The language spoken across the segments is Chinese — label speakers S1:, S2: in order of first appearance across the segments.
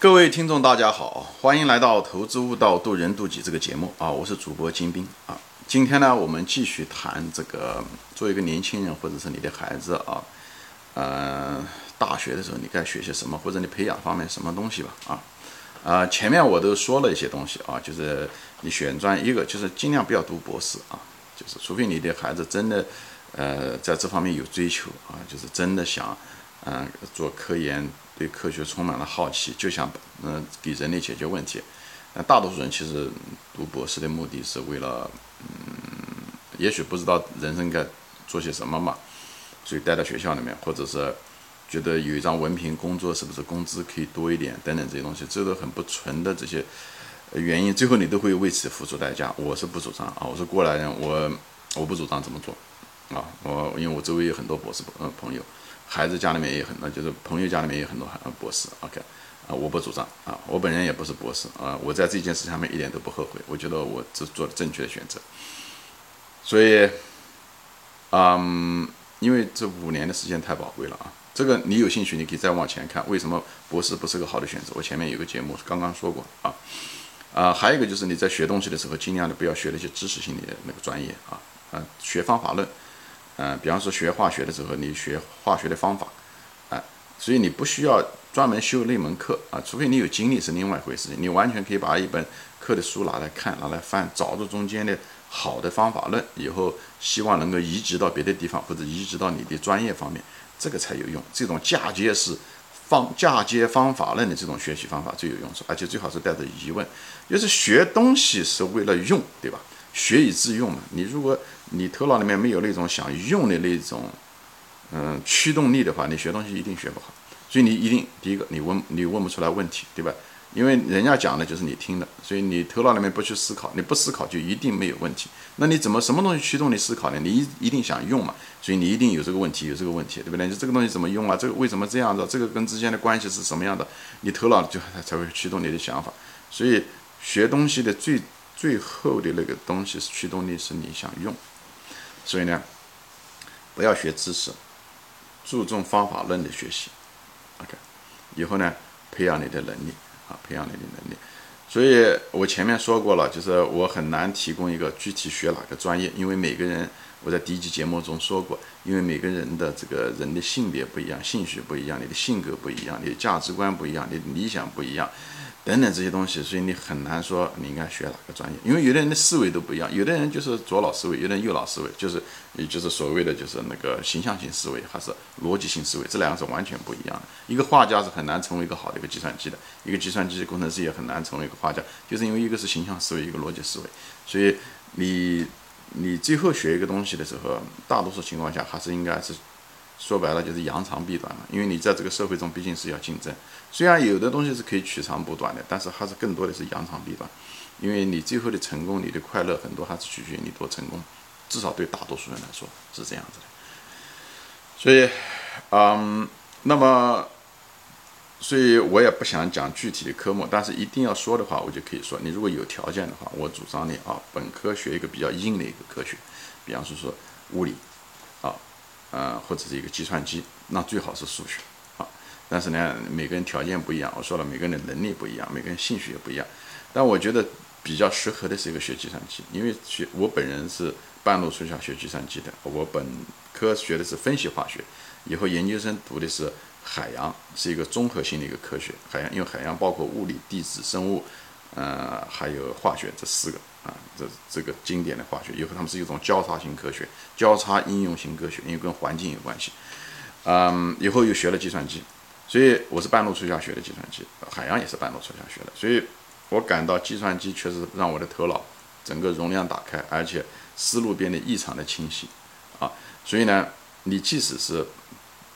S1: 各位听众，大家好，欢迎来到《投资悟道，渡人渡己》这个节目啊，我是主播金兵啊。今天呢，我们继续谈这个，作为一个年轻人，或者是你的孩子啊，呃，大学的时候你该学些什么，或者你培养方面什么东西吧啊。啊，前面我都说了一些东西啊，就是你选专一个，就是尽量不要读博士啊，就是除非你的孩子真的呃在这方面有追求啊，就是真的想嗯做科研，对科学充满了好奇，就想嗯给人类解决问题。那大多数人其实读博士的目的是为了。嗯，也许不知道人生该做些什么嘛，所以待在学校里面，或者是觉得有一张文凭，工作是不是工资可以多一点等等这些东西，这都很不纯的这些原因，最后你都会为此付出代价。我是不主张啊，我是过来人，我我不主张这么做啊，我因为我周围有很多博士呃朋友，孩子家里面也很多，就是朋友家里面也有很多博士，OK。啊，我不主张啊，我本人也不是博士啊，我在这件事上面一点都不后悔，我觉得我只做了正确的选择。所以，嗯，因为这五年的时间太宝贵了啊，这个你有兴趣，你可以再往前看，为什么博士不是个好的选择？我前面有个节目刚刚说过啊，啊，还有一个就是你在学东西的时候，尽量的不要学那些知识性的那个专业啊，啊，学方法论，嗯，比方说学化学的时候，你学化学的方法，啊，所以你不需要。专门修那门课啊，除非你有精力是另外一回事情。你完全可以把一本课的书拿来看，拿来翻，找出中间的好的方法论，以后希望能够移植到别的地方，或者移植到你的专业方面，这个才有用。这种嫁接式方嫁接方法论的这种学习方法最有用处，而且最好是带着疑问，就是学东西是为了用，对吧？学以致用嘛。你如果你头脑里面没有那种想用的那种嗯驱动力的话，你学东西一定学不好。所以你一定第一个，你问你问不出来问题，对吧？因为人家讲的就是你听的，所以你头脑里面不去思考，你不思考就一定没有问题。那你怎么什么东西驱动你思考呢？你一一定想用嘛，所以你一定有这个问题，有这个问题，对不对？就这个东西怎么用啊？这个为什么这样子？这个跟之间的关系是什么样的？你头脑就才会驱动你的想法。所以学东西的最最后的那个东西是驱动力，是你想用。所以呢，不要学知识，注重方法论的学习。OK，以后呢，培养你的能力啊，培养你的能力。所以我前面说过了，就是我很难提供一个具体学哪个专业，因为每个人，我在第一集节目中说过，因为每个人的这个人的性别不一样，兴趣不一样，你的性格不一样，你的价值观不一样，你的理想不一样。等等这些东西，所以你很难说你应该学哪个专业，因为有的人的思维都不一样，有的人就是左脑思维，有的人右脑思维，就是也就是所谓的就是那个形象性思维还是逻辑性思维，这两个是完全不一样的。一个画家是很难成为一个好的一个计算机的，一个计算机工程师也很难成为一个画家，就是因为一个是形象思维，一个逻辑思维。所以你你最后学一个东西的时候，大多数情况下还是应该是。说白了就是扬长避短嘛，因为你在这个社会中毕竟是要竞争。虽然有的东西是可以取长补短的，但是还是更多的是扬长避短。因为你最后的成功，你的快乐很多还是取决于你多成功，至少对大多数人来说是这样子的。所以，嗯，那么，所以我也不想讲具体的科目，但是一定要说的话，我就可以说，你如果有条件的话，我主张你啊，本科学一个比较硬的一个科学，比方说说物理。啊呃，或者是一个计算机，那最好是数学。但是呢，每个人条件不一样，我说了，每个人的能力不一样，每个人兴趣也不一样。但我觉得比较适合的是一个学计算机，因为学我本人是半路出校学计算机的，我本科学的是分析化学，以后研究生读的是海洋，是一个综合性的一个科学。海洋因为海洋包括物理、地质、生物，呃，还有化学这四个。啊，这这个经典的化学，以后他们是一种交叉型科学，交叉应用型科学，因为跟环境有关系。嗯，以后又学了计算机，所以我是半路出家学的计算机，海洋也是半路出家学的，所以我感到计算机确实让我的头脑整个容量打开，而且思路变得异常的清晰。啊，所以呢，你即使是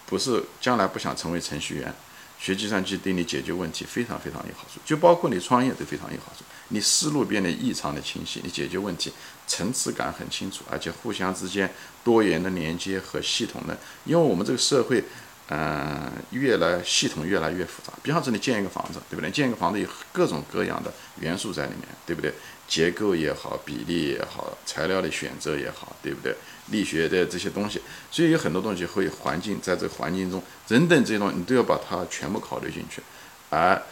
S1: 不是将来不想成为程序员，学计算机对你解决问题非常非常有好处，就包括你创业都非常有好处。你思路变得异常的清晰，你解决问题层次感很清楚，而且互相之间多元的连接和系统的，因为我们这个社会，嗯，越来系统越来越复杂。比方说你建一个房子，对不对？建一个房子有各种各样的元素在里面，对不对？结构也好，比例也好，材料的选择也好，对不对？力学的这些东西，所以有很多东西会环境在这个环境中，等等这些东西你都要把它全部考虑进去，而。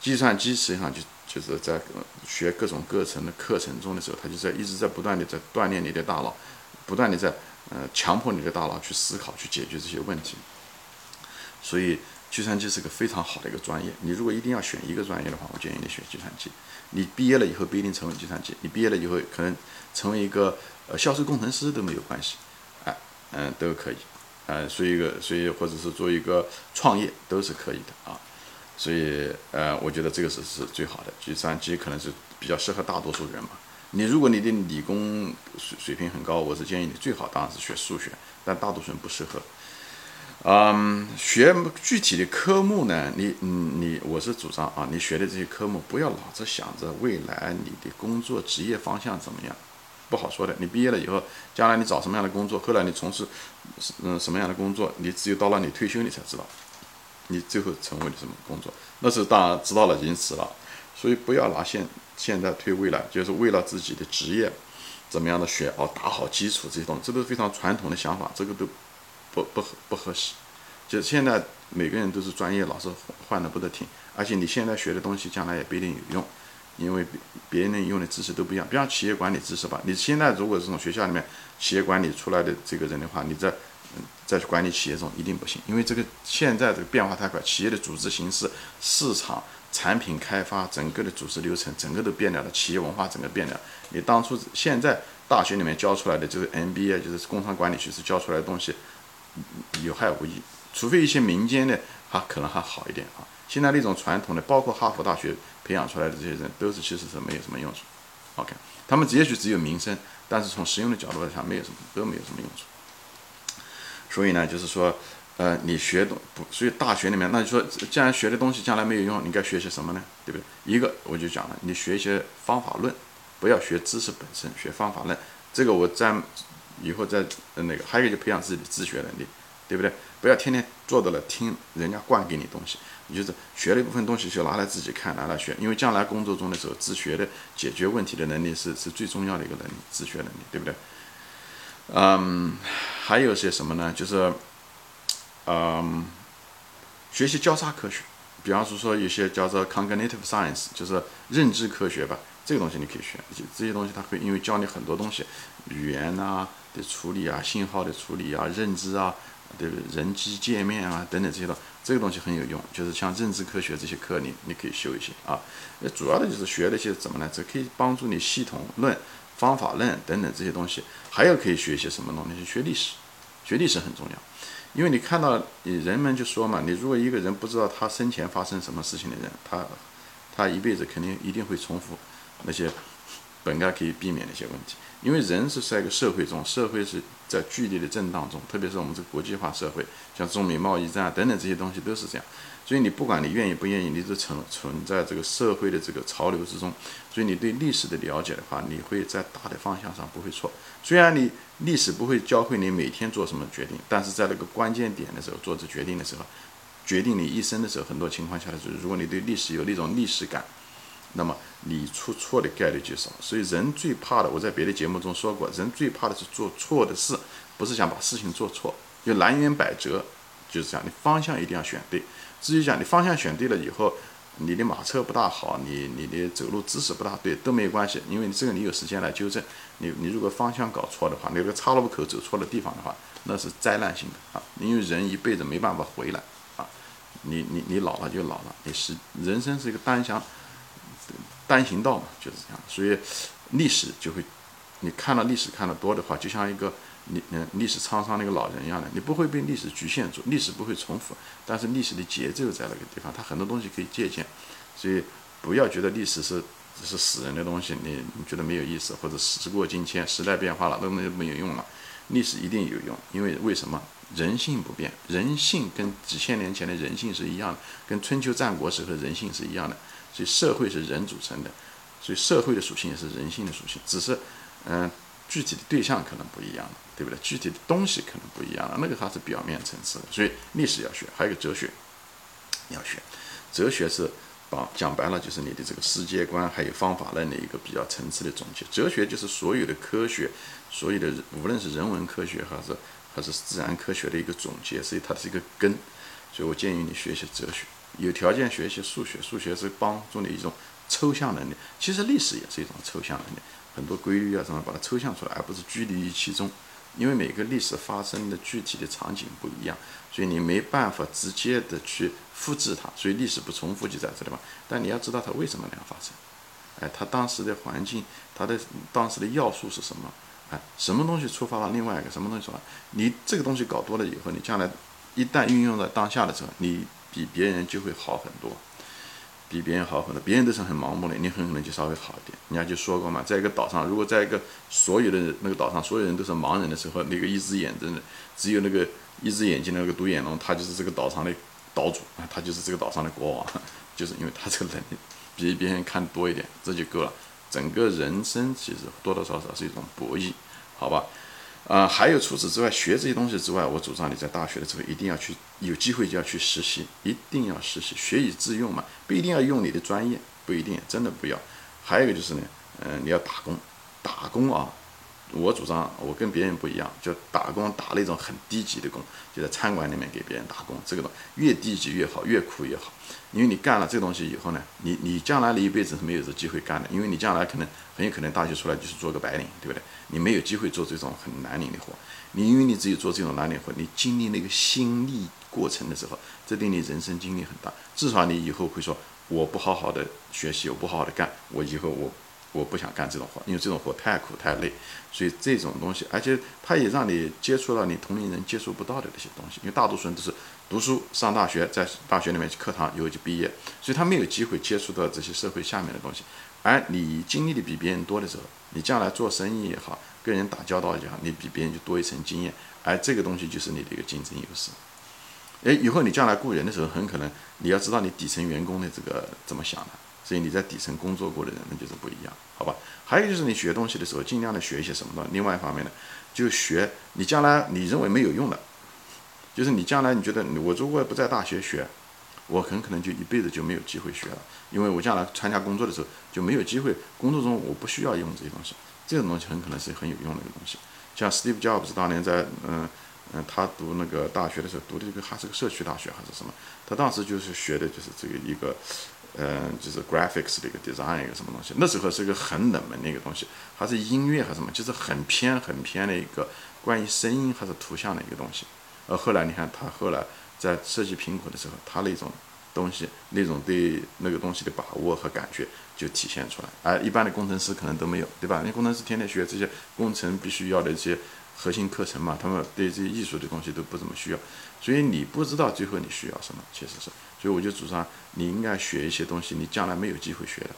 S1: 计算机实际上就就是在学各种各层的课程中的时候，它就在一直在不断的在锻炼你的大脑，不断的在呃强迫你的大脑去思考去解决这些问题。所以计算机是个非常好的一个专业。你如果一定要选一个专业的话，我建议你选计算机。你毕业了以后不一定成为计算机，你毕业了以后可能成为一个呃销售工程师都没有关系，哎，嗯，都可以，呃，所以一个，所以或者是做一个创业都是可以的啊。所以呃，我觉得这个是是最好的。计算机可能是比较适合大多数人嘛。你如果你的理工水水平很高，我是建议你最好当然是学数学，但大多数人不适合。嗯，学具体的科目呢？你，嗯，你，我是主张啊，你学的这些科目不要老是想着未来你的工作职业方向怎么样，不好说的。你毕业了以后，将来你找什么样的工作，后来你从事，嗯，什么样的工作，你只有到了你退休你才知道，你最后成为了什么工作，那是当然知道了已经迟了。所以不要拿现现在推未来，就是为了自己的职业怎么样的学哦，打好基础这些东西，这都是非常传统的想法，这个都。不不合不合适，就现在每个人都是专业，老师换的不得停，而且你现在学的东西将来也不一定有用，因为别人用的知识都不一样。比方企业管理知识吧，你现在如果是从学校里面企业管理出来的这个人的话，你在在管理企业中一定不行，因为这个现在这个变化太快，企业的组织形式、市场、产品开发，整个的组织流程，整个都变掉了，企业文化整个变掉。你当初现在大学里面教出来的就是 MBA，就是工商管理学是教出来的东西。有害无益，除非一些民间的，还可能还好一点啊。现在那种传统的，包括哈佛大学培养出来的这些人，都是其实是没有什么用处。OK，他们也许只有名声，但是从实用的角度来讲，没有什么，都没有什么用处。所以呢，就是说，呃，你学东不，所以大学里面，那就说，既然学的东西将来没有用，你该学些什么呢？对不对？一个我就讲了，你学一些方法论，不要学知识本身，学方法论。这个我在。以后再那个，还有一个就培养自己的自学能力，对不对？不要天天坐到了听人家灌给你东西，你就是学了一部分东西就拿来自己看，拿来学。因为将来工作中的时候，自学的解决问题的能力是是最重要的一个能力，自学能力，对不对？嗯，还有些什么呢？就是，嗯，学习交叉科学，比方说说有些叫做 cognitive science，就是认知科学吧。这个东西你可以学，这些东西它会因为教你很多东西，语言啊的处理啊，信号的处理啊，认知啊，对不对？人机界面啊等等这些东，这个东西很有用。就是像认知科学这些课，你你可以修一些啊。那主要的就是学那些怎么呢？这可以帮助你系统论、方法论等等这些东西。还有可以学一些什么东西？学历史，学历史很重要，因为你看到人们就说嘛，你如果一个人不知道他生前发生什么事情的人，他他一辈子肯定一定会重复。那些本该可以避免的一些问题，因为人是在一个社会中，社会是在剧烈的震荡中，特别是我们这个国际化社会，像中美贸易战啊等等这些东西都是这样。所以你不管你愿意不愿意，你都存存在这个社会的这个潮流之中。所以你对历史的了解的话，你会在大的方向上不会错。虽然你历史不会教会你每天做什么决定，但是在那个关键点的时候做这决定的时候，决定你一生的时候，很多情况下的时候如果你对历史有那种历史感。那么你出错的概率就少，所以人最怕的，我在别的节目中说过，人最怕的是做错的事，不是想把事情做错，就南辕北辙，就是这样。你方向一定要选对。至于讲你方向选对了以后，你的马车不大好，你你的走路姿势不大对都没有关系，因为这个你有时间来纠正。你你如果方向搞错的话，那个岔路口走错了地方的话，那是灾难性的啊，因为人一辈子没办法回来啊。你你你老了就老了，你是人生是一个单向。单行道嘛，就是这样。所以历史就会，你看了历史看得多的话，就像一个历嗯历史沧桑那个老人一样的，你不会被历史局限住，历史不会重复，但是历史的节奏在那个地方，它很多东西可以借鉴。所以不要觉得历史是是死人的东西，你你觉得没有意思，或者时过境迁，时代变化了，那那没有用了。历史一定有用，因为为什么？人性不变，人性跟几千年前的人性是一样的，跟春秋战国时候人性是一样的。所以社会是人组成的，所以社会的属性也是人性的属性，只是，嗯，具体的对象可能不一样了，对不对？具体的东西可能不一样了，那个它是表面层次的。所以历史要学，还有个哲学要学，哲学是把讲白了就是你的这个世界观还有方法论的一个比较层次的总结。哲学就是所有的科学，所有的无论是人文科学还是还是自然科学的一个总结，所以它是一个根。所以我建议你学习哲学。有条件学习数学，数学是帮助你一种抽象能力。其实历史也是一种抽象能力，很多规律啊什么，把它抽象出来，而不是拘泥于其中。因为每个历史发生的具体的场景不一样，所以你没办法直接的去复制它，所以历史不重复就在这里嘛。但你要知道它为什么那样发生，哎，它当时的环境，它的当时的要素是什么？哎，什么东西触发了另外一个什么东西？触发你这个东西搞多了以后，你将来一旦运用在当下的时候，你比别人就会好很多。比别人好很多，别人都是很盲目的，你很可能就稍微好一点。人家就说过嘛，在一个岛上，如果在一个所有的那个岛上，所有人都是盲人的时候，那个一只眼睛的，只有那个一只眼睛的那个独眼龙，他就是这个岛上的岛主啊，他就是这个岛上的国王，就是因为他这个能力比别人看多一点，这就够了。整个人生其实多多少少是一种博弈，好吧？啊，还有除此之外，学这些东西之外，我主张你在大学的时候一定要去，有机会就要去实习，一定要实习，学以致用嘛，不一定要用你的专业，不一定，真的不要。还有一个就是呢，嗯，你要打工，打工啊。我主张，我跟别人不一样，就打工打那种很低级的工，就在餐馆里面给别人打工，这个东西越低级越好，越苦越好。因为你干了这东西以后呢，你你将来的一辈子是没有这机会干的，因为你将来可能很有可能大学出来就是做个白领，对不对？你没有机会做这种很蓝领的活。你因为你只有做这种蓝领活，你经历那个心力过程的时候，这对你人生经历很大。至少你以后会说，我不好好的学习，我不好好的干，我以后我。我不想干这种活，因为这种活太苦太累，所以这种东西，而且它也让你接触到你同龄人接触不到的那些东西。因为大多数人都是读书上大学，在大学里面去课堂以后就毕业，所以他没有机会接触到这些社会下面的东西。而你经历的比别人多的时候，你将来做生意也好，跟人打交道也好，你比别人就多一层经验，而这个东西就是你的一个竞争优势。诶，以后你将来雇人的时候，很可能你要知道你底层员工的这个怎么想的。所以你在底层工作过的人，那就是不一样，好吧？还有就是你学东西的时候，尽量的学一些什么呢？另外一方面呢，就学你将来你认为没有用的，就是你将来你觉得我如果不在大学学，我很可能就一辈子就没有机会学了，因为我将来参加工作的时候就没有机会，工作中我不需要用这些东西，这种东西很可能是很有用的一个东西。像 Steve Jobs 当年在嗯嗯他读那个大学的时候，读的这个还是个社区大学还是什么，他当时就是学的就是这个一个。嗯，就是 graphics 的一个 design 一个什么东西，那时候是一个很冷门的一个东西，还是音乐还是什么，就是很偏很偏的一个关于声音还是图像的一个东西。而后来你看他后来在设计苹果的时候，他那种东西，那种对那个东西的把握和感觉就体现出来，而一般的工程师可能都没有，对吧？因为工程师天天学这些工程必须要的一些核心课程嘛，他们对这些艺术的东西都不怎么需要，所以你不知道最后你需要什么，其实是。所以我就主张，你应该学一些东西，你将来没有机会学的。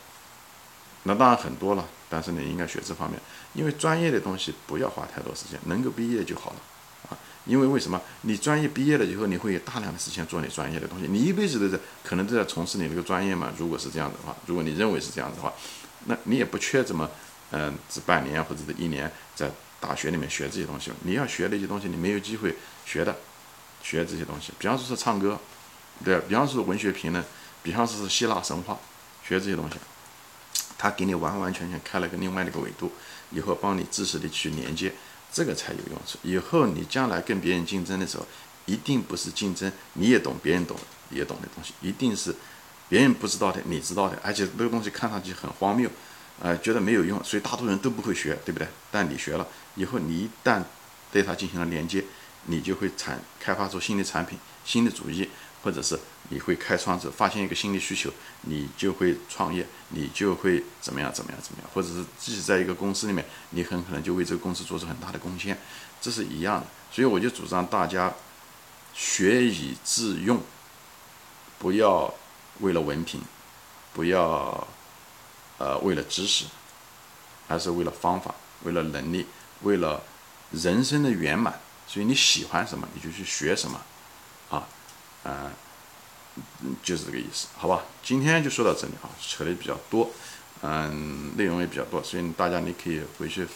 S1: 那当然很多了，但是你应该学这方面，因为专业的东西不要花太多时间，能够毕业就好了啊。因为为什么？你专业毕业了以后，你会有大量的时间做你专业的东西，你一辈子都在可能都在从事你这个专业嘛。如果是这样的话，如果你认为是这样子的话，那你也不缺这么嗯，这半年或者是一年在大学里面学这些东西。你要学那些东西，你没有机会学的，学这些东西，比方说是唱歌。对，比方说文学评论，比方说是希腊神话，学这些东西，他给你完完全全开了个另外的一个维度，以后帮你知识的去连接，这个才有用处。以后你将来跟别人竞争的时候，一定不是竞争你也懂别人懂也懂的东西，一定是别人不知道的你知道的，而且那个东西看上去很荒谬，呃，觉得没有用，所以大多人都不会学，对不对？但你学了以后，你一旦对它进行了连接，你就会产开发出新的产品、新的主意。或者是你会开创者发现一个新的需求，你就会创业，你就会怎么样怎么样怎么样，或者是自己在一个公司里面，你很可能就为这个公司做出很大的贡献，这是一样的。所以我就主张大家学以致用，不要为了文凭，不要呃为了知识，而是为了方法，为了能力，为了人生的圆满。所以你喜欢什么，你就去学什么，啊。嗯，就是这个意思，好吧？今天就说到这里啊，扯的比较多，嗯，内容也比较多，所以大家你可以回去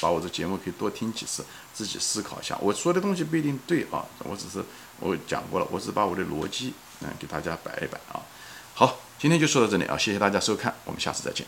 S1: 把我这节目可以多听几次，自己思考一下。我说的东西不一定对啊，我只是我讲过了，我只是把我的逻辑嗯给大家摆一摆啊。好，今天就说到这里啊，谢谢大家收看，我们下次再见。